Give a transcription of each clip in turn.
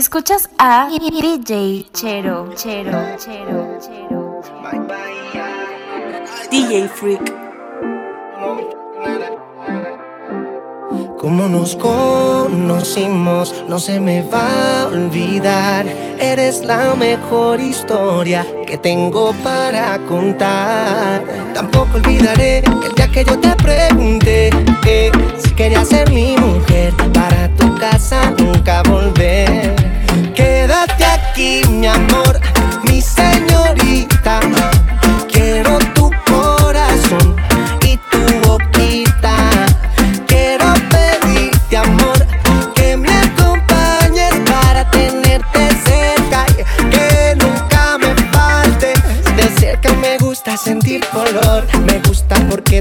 Escuchas a DJ Chero, Chero, Chero, Chero. DJ Freak. Como nos conocimos, no se me va a olvidar. Eres la mejor historia que tengo para contar. Tampoco olvidaré el día que yo te pregunté si querías ser mi mujer para tu casa nunca volver. Quédate aquí, mi amor, mi señorita.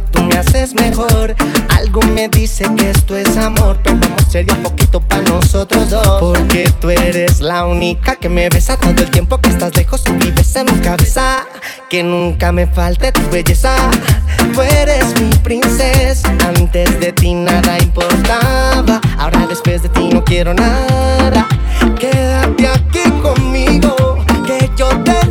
tú me haces mejor. Algo me dice que esto es amor, pero amor sería poquito para nosotros dos. Porque tú eres la única que me besa todo el tiempo que estás lejos y vives en mi cabeza. Que nunca me falte tu belleza. Tú eres mi princesa. Antes de ti nada importaba. Ahora después de ti no quiero nada. Quédate aquí conmigo, que yo te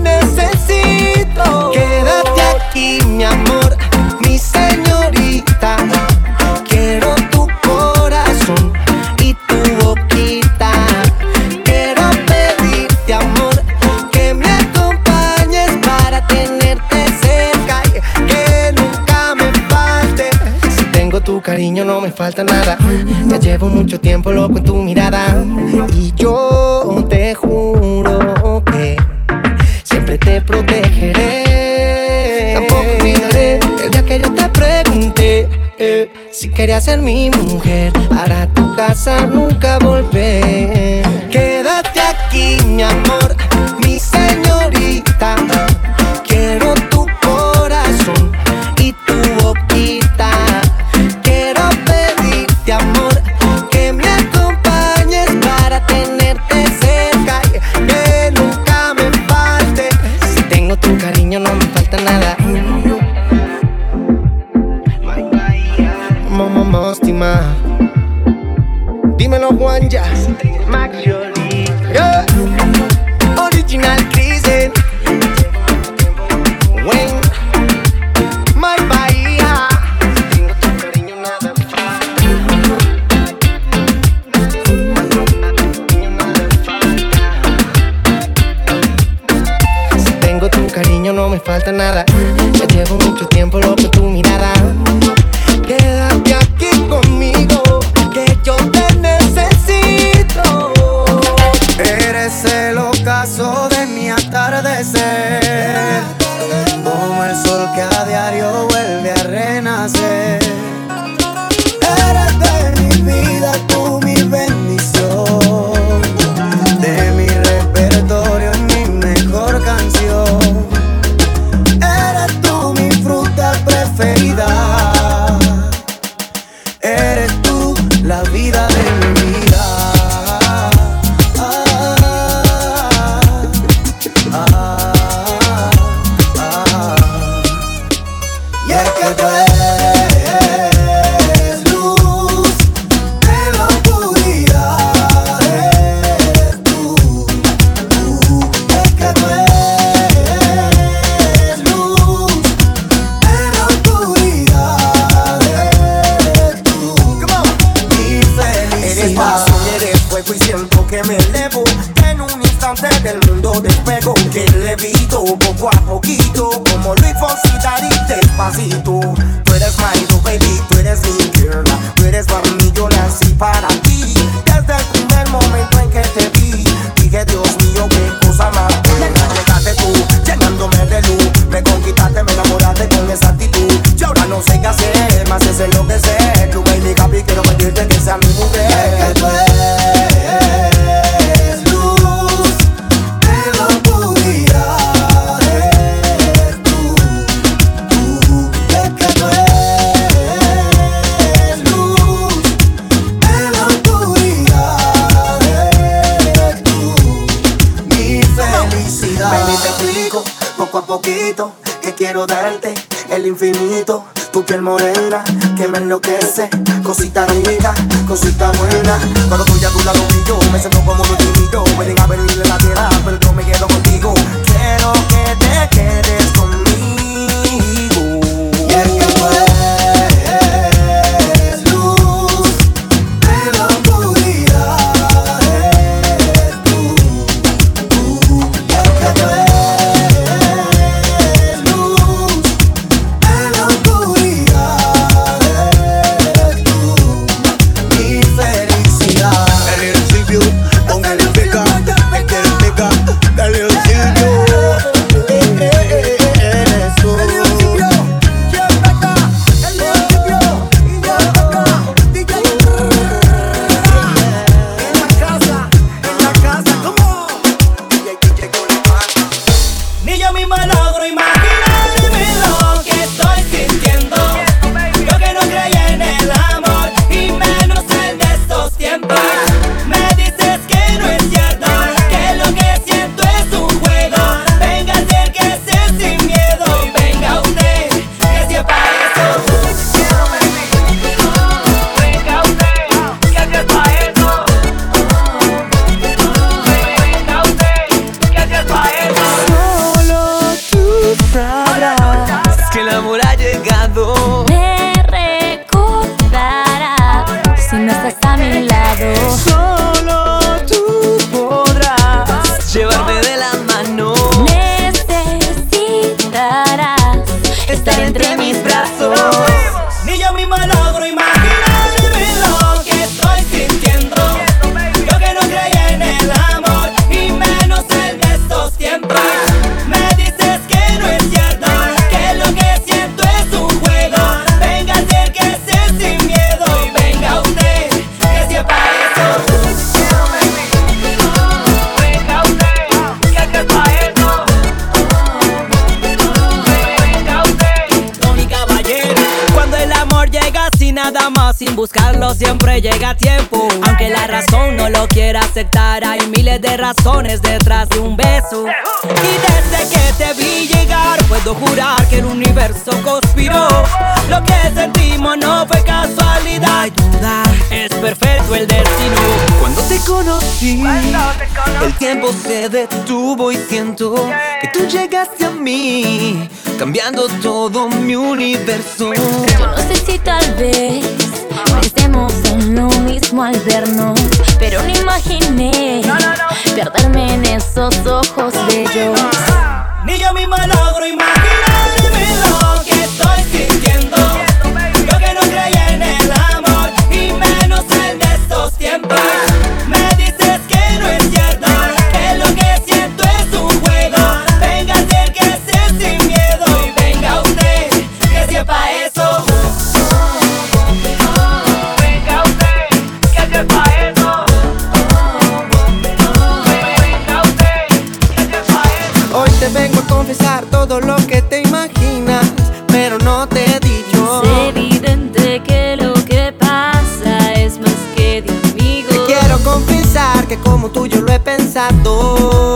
no me falta nada. Ya llevo mucho tiempo loco en tu mirada. Y yo te juro que siempre te protegeré. Tampoco olvidaré el día que yo te pregunté eh, si querías ser mi mujer. Para tu casa nunca volver. Quédate aquí, mi amor detrás de un beso. Y desde que te vi llegar, puedo jurar que el universo conspiró. Lo que sentimos no fue casualidad. duda, es perfecto el destino. Cuando te conocí, el tiempo se detuvo y siento que tú llegaste a mí, cambiando todo mi universo. Yo no sé si tal vez pensemos en lo mismo al vernos, pero no imaginé perderme en esos ojos bellos. Ni yo misma logro imaginarme lo que estoy sintiendo. Yo que no creía en el amor y menos en estos tiempos. Me dices como tú yo lo he pensado.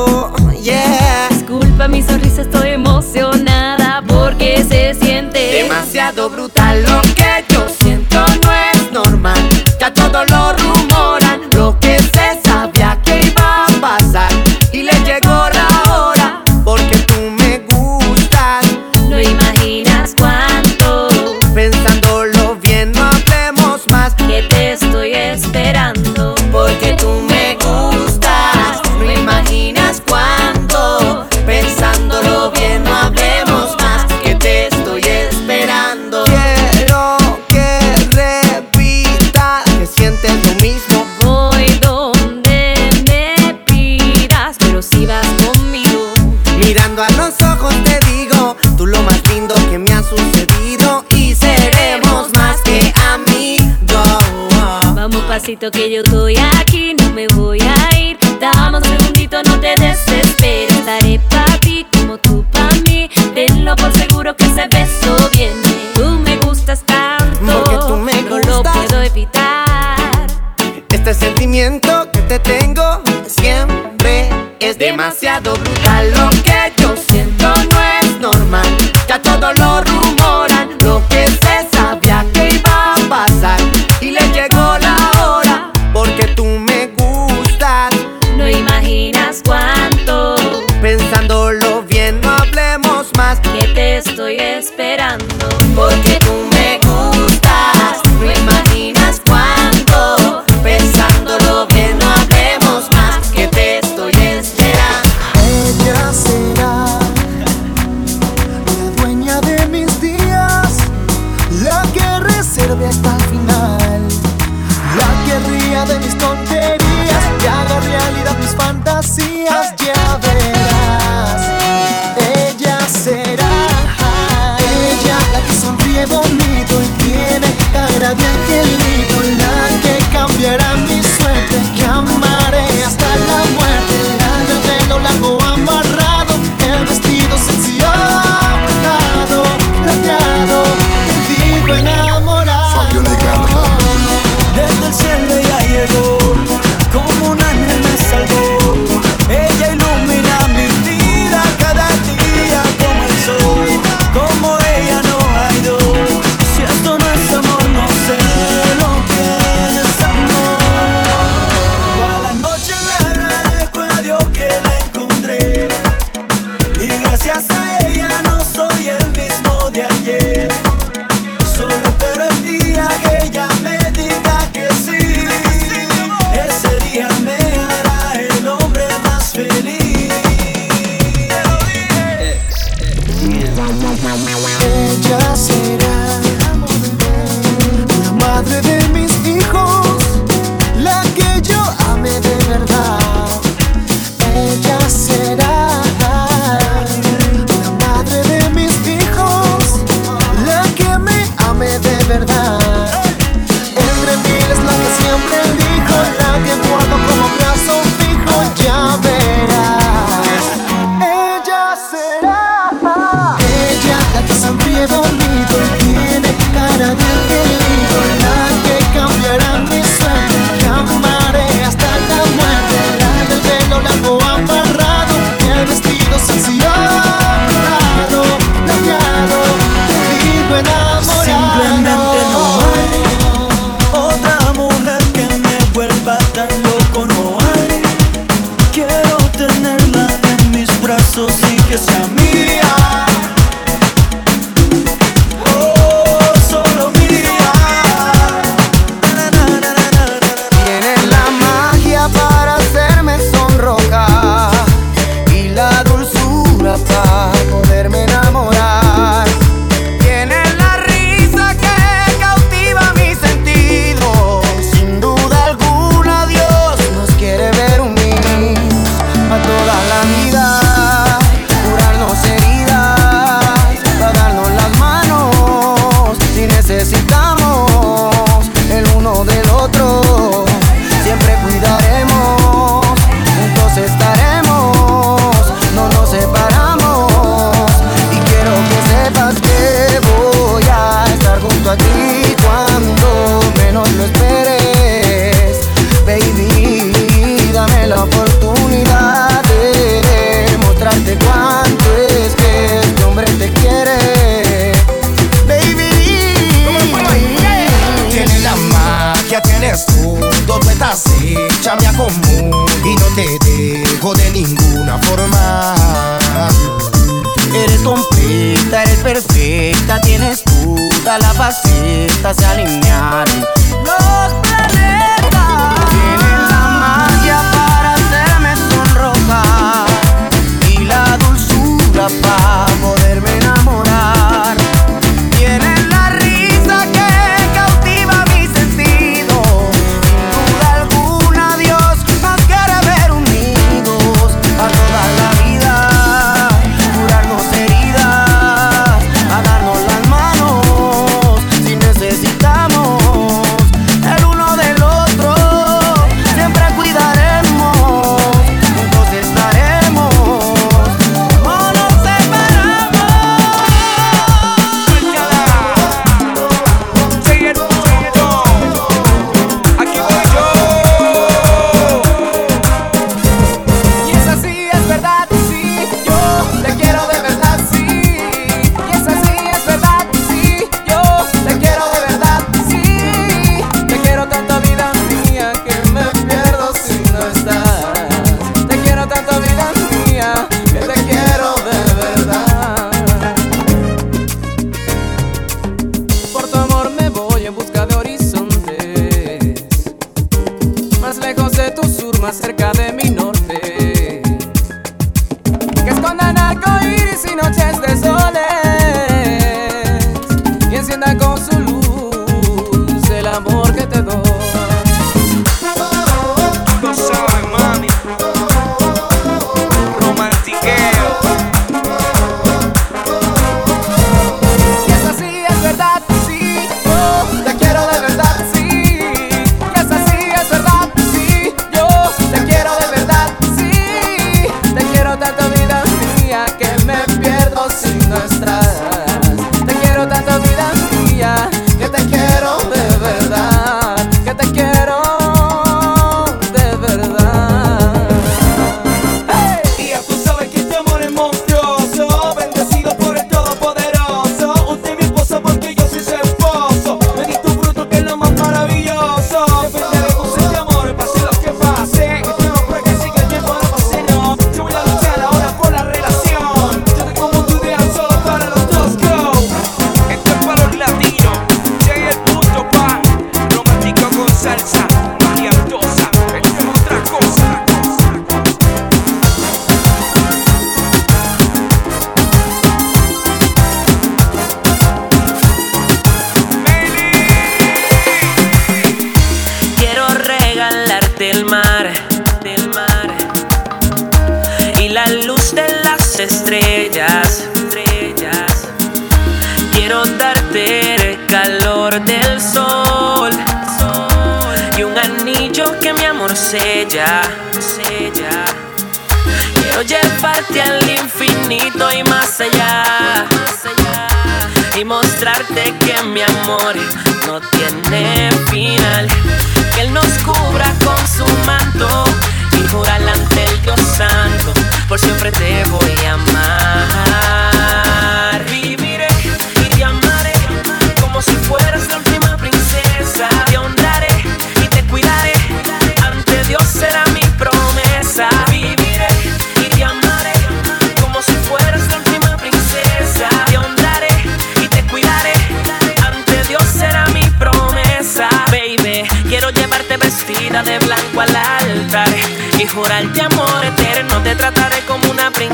Vamos pasito que yo estoy aquí, no me voy a ir. Dame un segundito, no te desesperes. Estaré para ti como tú para mí. Tenlo por seguro que ese beso viene. Tú me gustas tanto, Porque tú me no lo puedo evitar. Este sentimiento que te tengo siempre es demasiado brutal. Lo que yo siento no es normal. Ya todo lo rumoran, lo que se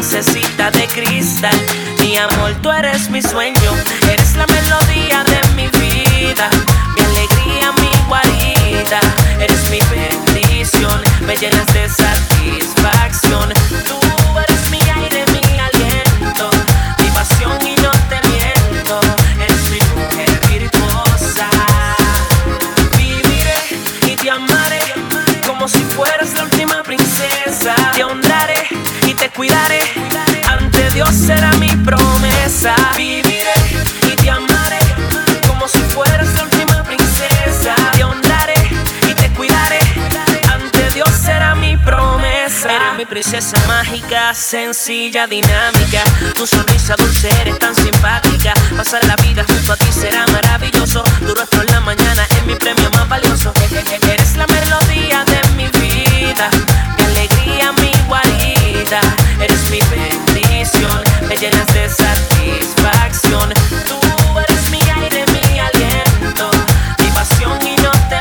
princesita de cristal. Mi amor, tú eres mi sueño, eres la melodía de mi vida, mi alegría, mi guarida. Eres mi bendición, me llenas de satisfacción. Princesa mágica, sencilla, dinámica. Tu sonrisa dulce eres tan simpática. Pasar la vida junto a ti será maravilloso. Tu rostro en la mañana es mi premio más valioso. Eres la melodía de mi vida, mi alegría, mi guarida. Eres mi bendición, me llenas de satisfacción. Tú eres mi aire, mi aliento, mi pasión y no te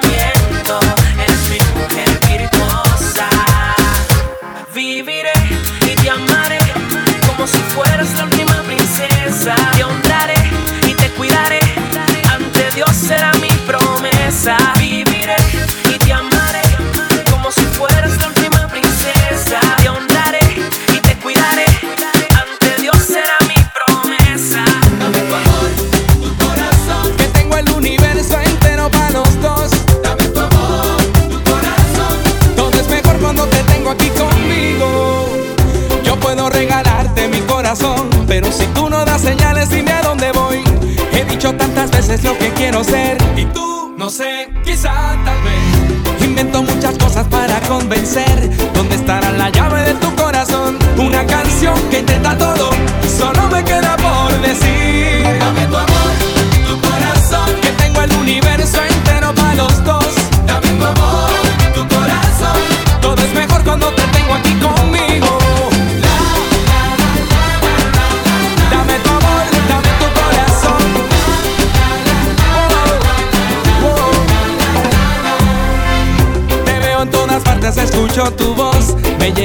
pero si tú no das señales, dime a dónde voy. He dicho tantas veces lo que quiero ser y tú, no sé, quizá tal vez. Invento muchas cosas para convencer. ¿Dónde estará la llave de tu corazón? Una canción que intenta todo, solo me queda por decir.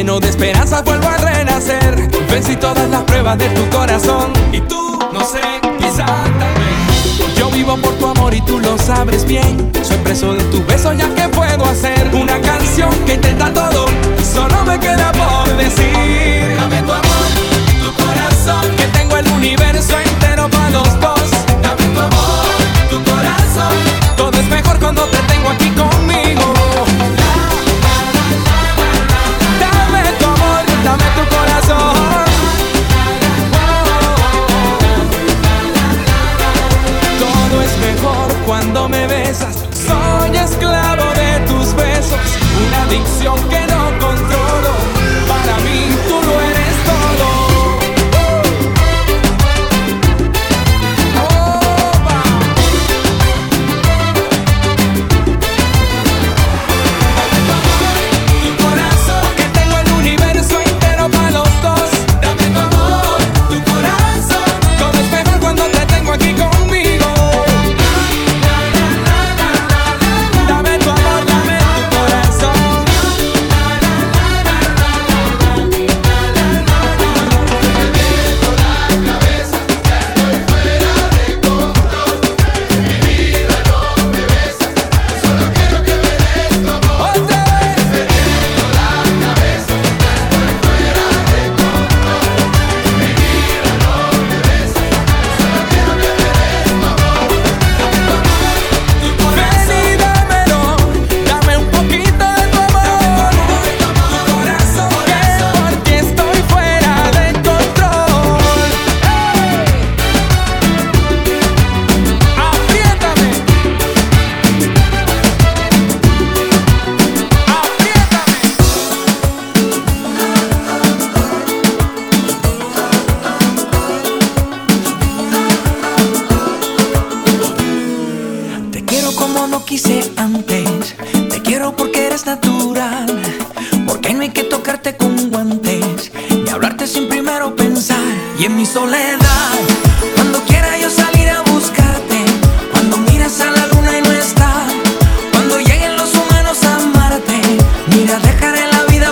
De esperanza, vuelvo a renacer. Vencí todas las pruebas de tu corazón. Y tú, no sé, quizá tal vez. Yo vivo por tu amor y tú lo sabes bien. Soy preso de tu beso, ya que puedo hacer una canción que intenta todo. Solo me queda por decir: Dame tu amor, tu corazón.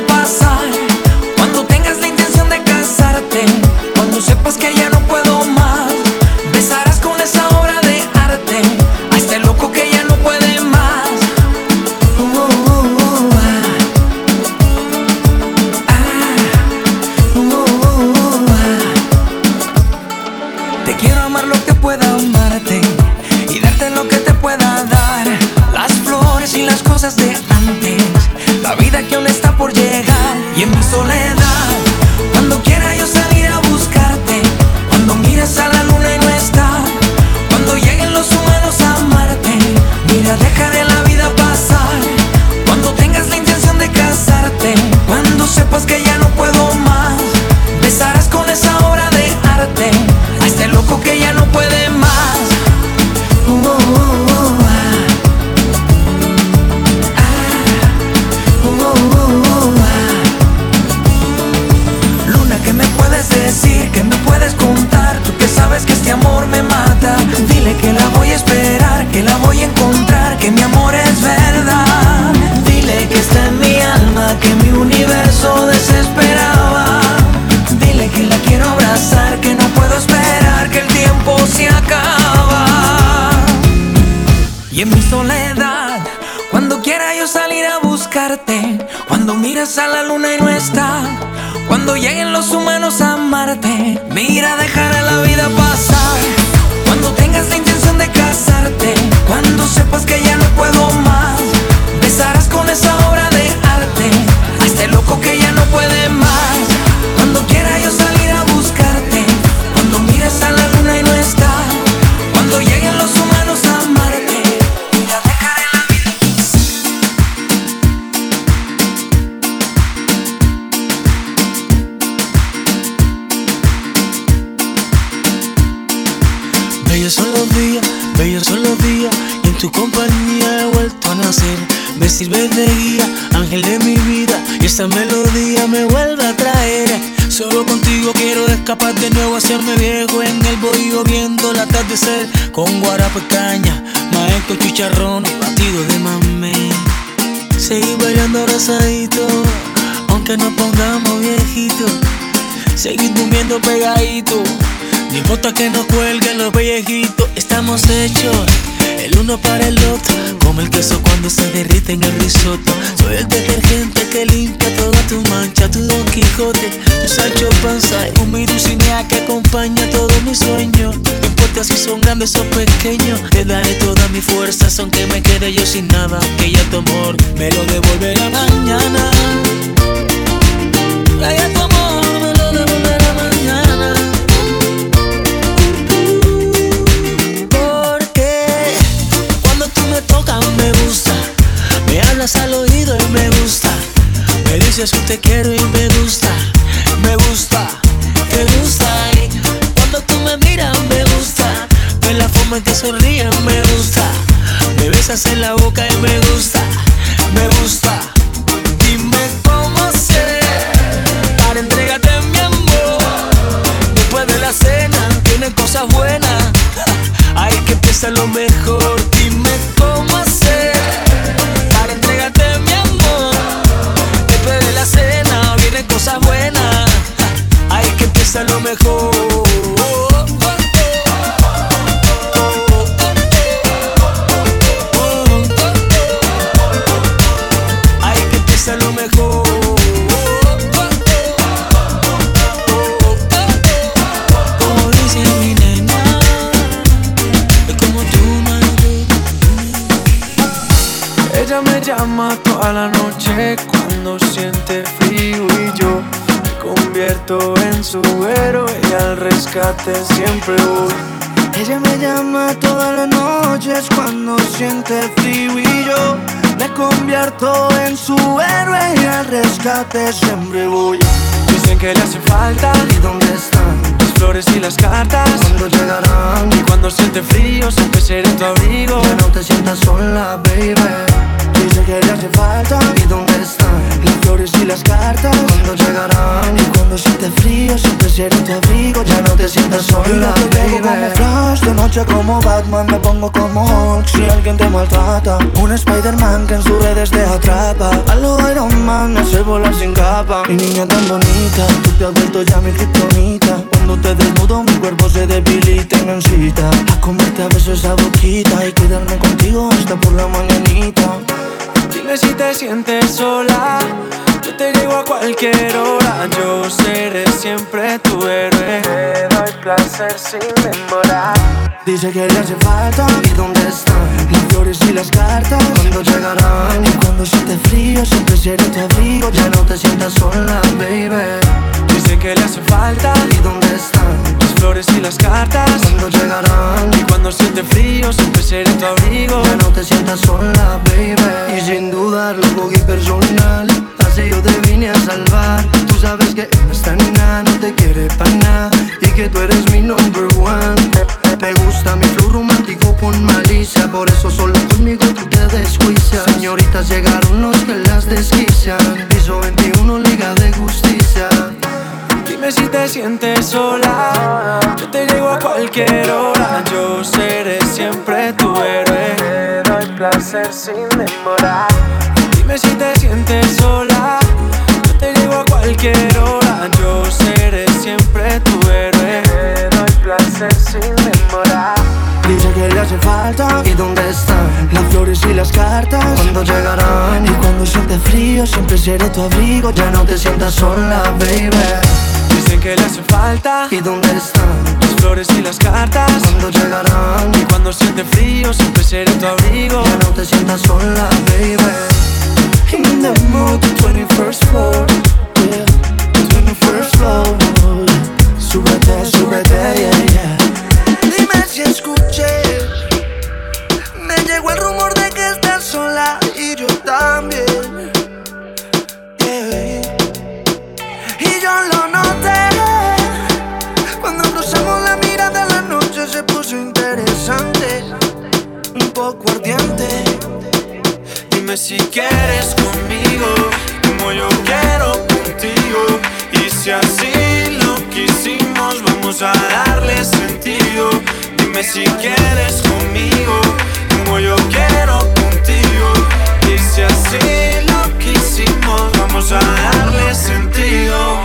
passar. A la luna y no está, cuando lleguen los humanos a amarte, mira, dejaré la vida pasar. Cuando tengas la intención de casarte, cuando sepas que ya no puedo más, besarás con esa obra de arte a este loco que tu compañía he vuelto a nacer. Me sirves de guía, ángel de mi vida Y esta melodía me vuelve a traer. Solo contigo quiero escapar de nuevo Hacerme viejo en el bohío viendo el atardecer. Con guarapo caña, maestro chicharrón y batido de mamey. Seguir bailando abrazadito Aunque nos pongamos viejitos. Seguir durmiendo pegadito no importa que nos cuelguen los pellejitos, estamos hechos el uno para el otro, como el queso cuando se derrite en el risotto. Soy el detergente que limpia toda tu mancha, tu Don Quijote, tu Sancho Panza, un mi Dulcinea que acompaña todos mis sueños. No importa si son grandes o pequeños, te daré todas mis fuerzas, aunque me quede yo sin nada, que ya tu amor me lo devolverá mañana. Ya tu amor al oído y me gusta, me dices que te quiero y me gusta, me gusta, te gusta cuando tú me miras me gusta, de la forma en que sonríes me gusta, me besas en la boca y me gusta, me gusta. Dime cómo hacer para entregarte mi amor. Después de la cena vienen cosas buenas. Hay que empezar lo mejor. Llama toda la noche cuando siente frío y yo me convierto en su héroe y al rescate siempre voy. Ella me llama todas las noches cuando siente frío y yo me convierto en su héroe y al rescate siempre voy. Dicen que le hace falta ¿Y dónde están? Las flores y las cartas. ¿Cuándo llegarán? Y cuando siente frío siempre seré tu abrigo. Ya no te sientas sola, baby. Dice que le hace falta ¿Y dónde están? Las flores y las cartas ¿Cuándo llegarán? Y cuando siente frío siempre seré tu abrigo Ya no te sientas sola, Yo te baby como Flash, de noche como Batman Me pongo como Hulk Si alguien te maltrata Un Spider-Man que en sus redes te atrapa A lo Iron Man no sé volar sin capa Mi niña tan bonita Tú te has vuelto ya mi kriptonita Cuando te te desnudo mi cuerpo se debilita y me incita A comerte a veces esa boquita y quedarme contigo hasta por la mañanita. Dime si te sientes sola. Yo te llego a cualquier hora. Yo seré siempre tu héroe. Te doy placer sin demorar. Dice que le hace falta ¿Y dónde están? Las flores y las cartas. ¿Cuándo llegarán? Y cuando siente frío siempre seré tu abrigo. Ya no te sientas sola. te sientas sola. seré tu abrigo, ya no te sientas sola, baby. Dicen que le hace falta. ¿Y dónde están? Las flores y las cartas. ¿Cuándo llegarán? Y cuando siente frío, siempre seré tu abrigo. Ya no te sientas sola, baby. In the mood, 21st floor. Yeah, 21st floor. Súbete, súbete, yeah, yeah. Dime si escuché. si quieres conmigo, como yo quiero contigo. Y si así lo quisimos, vamos a darle sentido. Dime si quieres conmigo, como yo quiero contigo. Y si así lo quisimos, vamos a darle sentido.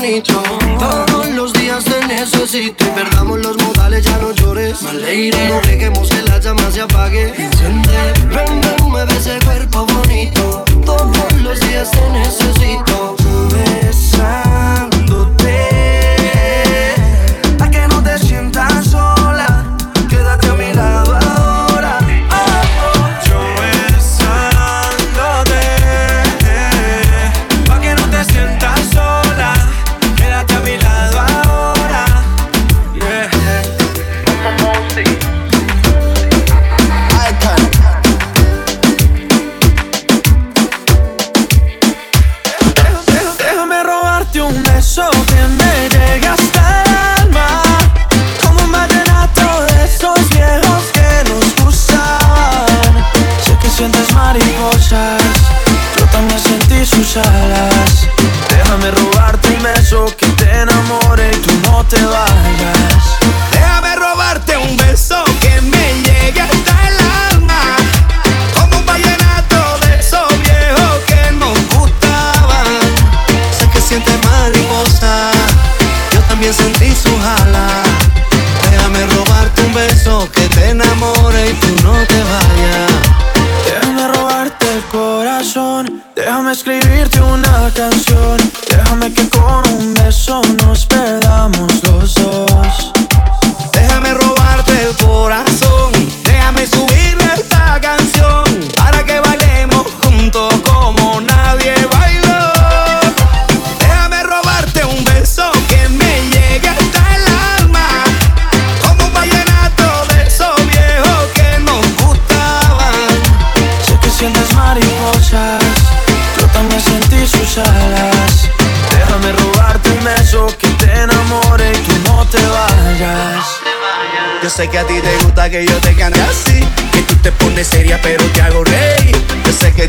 Todos los días te necesito y perdamos los modales, ya no llores. Maleire, no dejemos que la llama se apague. Enciende, ven, ven, mueve ese cuerpo bonito. Todos los días te necesito. Besa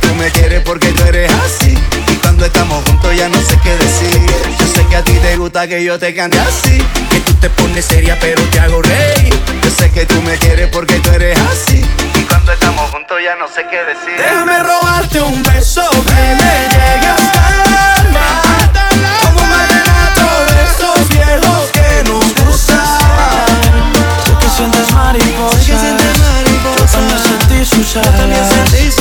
tú me quieres porque tú eres así. Y cuando estamos juntos ya no sé qué decir. Yo sé que a ti te gusta que yo te cante así. Que tú te pones seria, pero te hago rey. Yo sé que tú me quieres porque tú eres así. Y cuando estamos juntos ya no sé qué decir. Déjame robarte un beso que me llegue hasta el alma. Como un vallenato de esos viejos que nos gustaban. Sé que sientes mariposa. Yo también sentí sus alas.